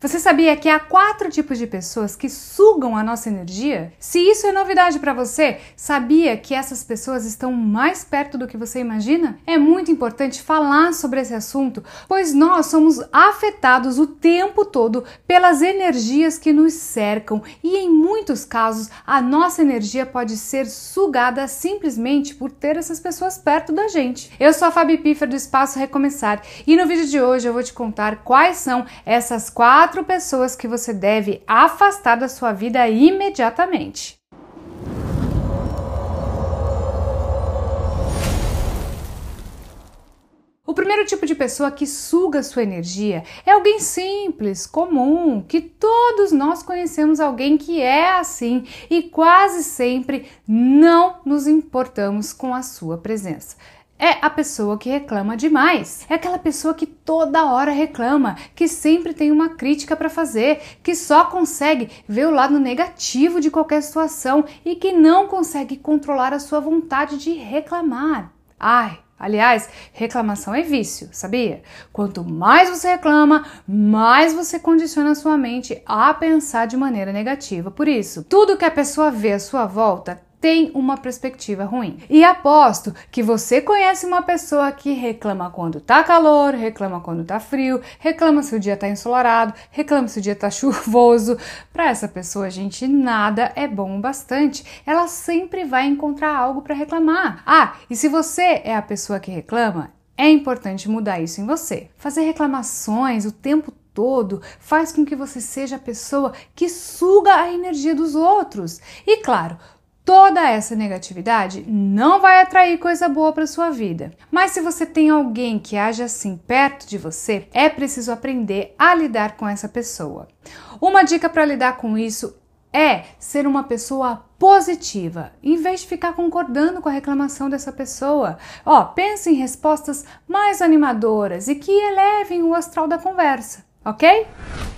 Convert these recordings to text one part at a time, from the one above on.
Você sabia que há quatro tipos de pessoas que sugam a nossa energia? Se isso é novidade para você, sabia que essas pessoas estão mais perto do que você imagina? É muito importante falar sobre esse assunto, pois nós somos afetados o tempo todo pelas energias que nos cercam e em muitos casos a nossa energia pode ser sugada simplesmente por ter essas pessoas perto da gente. Eu sou a Fabi Piffer do Espaço Recomeçar e no vídeo de hoje eu vou te contar quais são essas quatro quatro pessoas que você deve afastar da sua vida imediatamente. O primeiro tipo de pessoa que suga sua energia é alguém simples, comum, que todos nós conhecemos alguém que é assim e quase sempre não nos importamos com a sua presença é a pessoa que reclama demais. É aquela pessoa que toda hora reclama, que sempre tem uma crítica para fazer, que só consegue ver o lado negativo de qualquer situação e que não consegue controlar a sua vontade de reclamar. Ai, Aliás, reclamação é vício, sabia? Quanto mais você reclama, mais você condiciona a sua mente a pensar de maneira negativa. Por isso, tudo que a pessoa vê à sua volta tem uma perspectiva ruim. E aposto que você conhece uma pessoa que reclama quando tá calor, reclama quando tá frio, reclama se o dia tá ensolarado, reclama se o dia tá chuvoso. Para essa pessoa, gente, nada é bom o bastante. Ela sempre vai encontrar algo para reclamar. Ah, e se você é a pessoa que reclama, é importante mudar isso em você. Fazer reclamações o tempo todo faz com que você seja a pessoa que suga a energia dos outros. E claro, toda essa negatividade não vai atrair coisa boa para sua vida. Mas se você tem alguém que age assim perto de você, é preciso aprender a lidar com essa pessoa. Uma dica para lidar com isso é ser uma pessoa positiva, em vez de ficar concordando com a reclamação dessa pessoa. Ó, pense em respostas mais animadoras e que elevem o astral da conversa ok?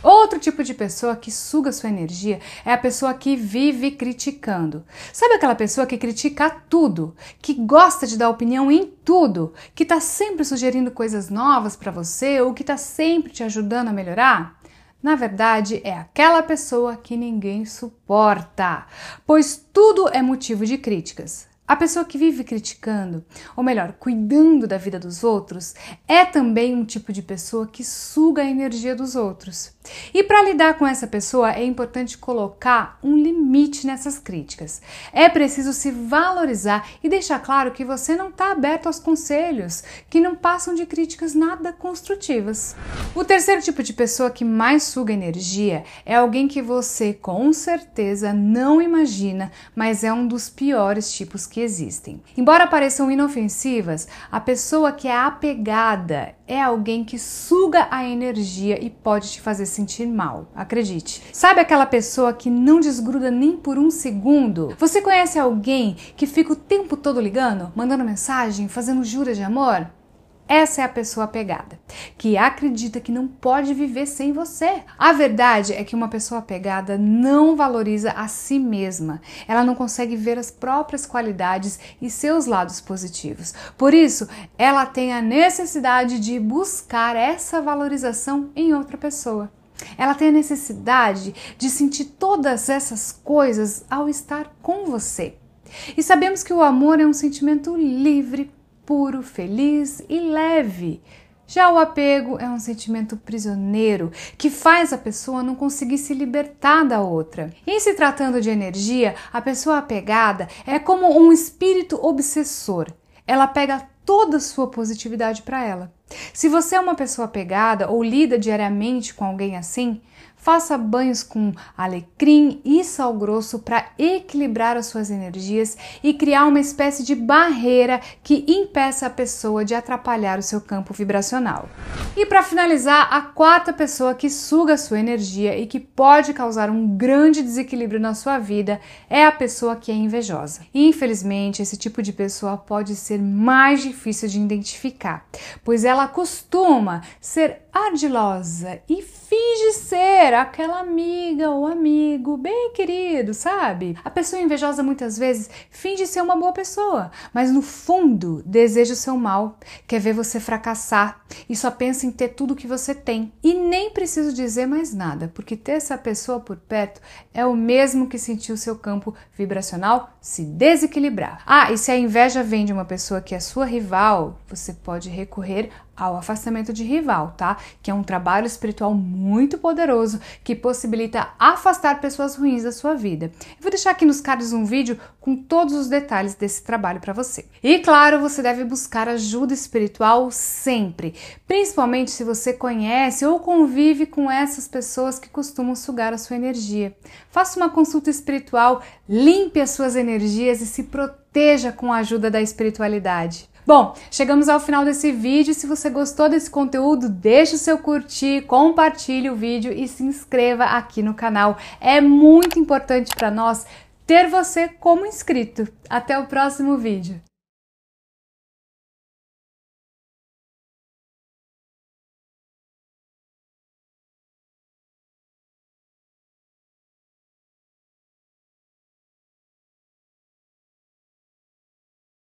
Outro tipo de pessoa que suga sua energia é a pessoa que vive criticando. Sabe aquela pessoa que critica tudo, que gosta de dar opinião em tudo, que está sempre sugerindo coisas novas para você ou que está sempre te ajudando a melhorar? Na verdade, é aquela pessoa que ninguém suporta, pois tudo é motivo de críticas. A pessoa que vive criticando, ou melhor, cuidando da vida dos outros, é também um tipo de pessoa que suga a energia dos outros. E para lidar com essa pessoa é importante colocar um limite nessas críticas. É preciso se valorizar e deixar claro que você não está aberto aos conselhos que não passam de críticas nada construtivas. O terceiro tipo de pessoa que mais suga energia é alguém que você com certeza não imagina, mas é um dos piores tipos que existem. Embora pareçam inofensivas, a pessoa que é apegada é alguém que suga a energia e pode te fazer sentir mal, acredite. Sabe aquela pessoa que não desgruda nem por um segundo? Você conhece alguém que fica o tempo todo ligando, mandando mensagem, fazendo juras de amor? Essa é a pessoa apegada, que acredita que não pode viver sem você. A verdade é que uma pessoa apegada não valoriza a si mesma. Ela não consegue ver as próprias qualidades e seus lados positivos. Por isso, ela tem a necessidade de buscar essa valorização em outra pessoa. Ela tem a necessidade de sentir todas essas coisas ao estar com você. E sabemos que o amor é um sentimento livre, puro, feliz e leve. Já o apego é um sentimento prisioneiro que faz a pessoa não conseguir se libertar da outra. Em se tratando de energia, a pessoa apegada é como um espírito obsessor. Ela pega toda a sua positividade para ela. Se você é uma pessoa apegada ou lida diariamente com alguém assim, Faça banhos com alecrim e sal grosso para equilibrar as suas energias e criar uma espécie de barreira que impeça a pessoa de atrapalhar o seu campo vibracional. E para finalizar, a quarta pessoa que suga a sua energia e que pode causar um grande desequilíbrio na sua vida é a pessoa que é invejosa. Infelizmente, esse tipo de pessoa pode ser mais difícil de identificar, pois ela costuma ser ardilosa e finge ser aquela amiga ou amigo bem querido, sabe? A pessoa invejosa muitas vezes finge ser uma boa pessoa, mas no fundo deseja o seu mal, quer ver você fracassar e só pensa em ter tudo que você tem. E nem preciso dizer mais nada, porque ter essa pessoa por perto é o mesmo que sentir o seu campo vibracional se desequilibrar. Ah, e se a inveja vem de uma pessoa que é sua rival, você pode recorrer ao afastamento de rival, tá? Que é um trabalho espiritual muito poderoso que possibilita afastar pessoas ruins da sua vida. Eu vou deixar aqui nos cards um vídeo com todos os detalhes desse trabalho para você. E claro, você deve buscar ajuda espiritual sempre, principalmente se você conhece ou convive com essas pessoas que costumam sugar a sua energia. Faça uma consulta espiritual, limpe as suas energias e se proteja com a ajuda da espiritualidade. Bom, chegamos ao final desse vídeo. Se você gostou desse conteúdo, deixe o seu curtir, compartilhe o vídeo e se inscreva aqui no canal. É muito importante para nós ter você como inscrito. Até o próximo vídeo.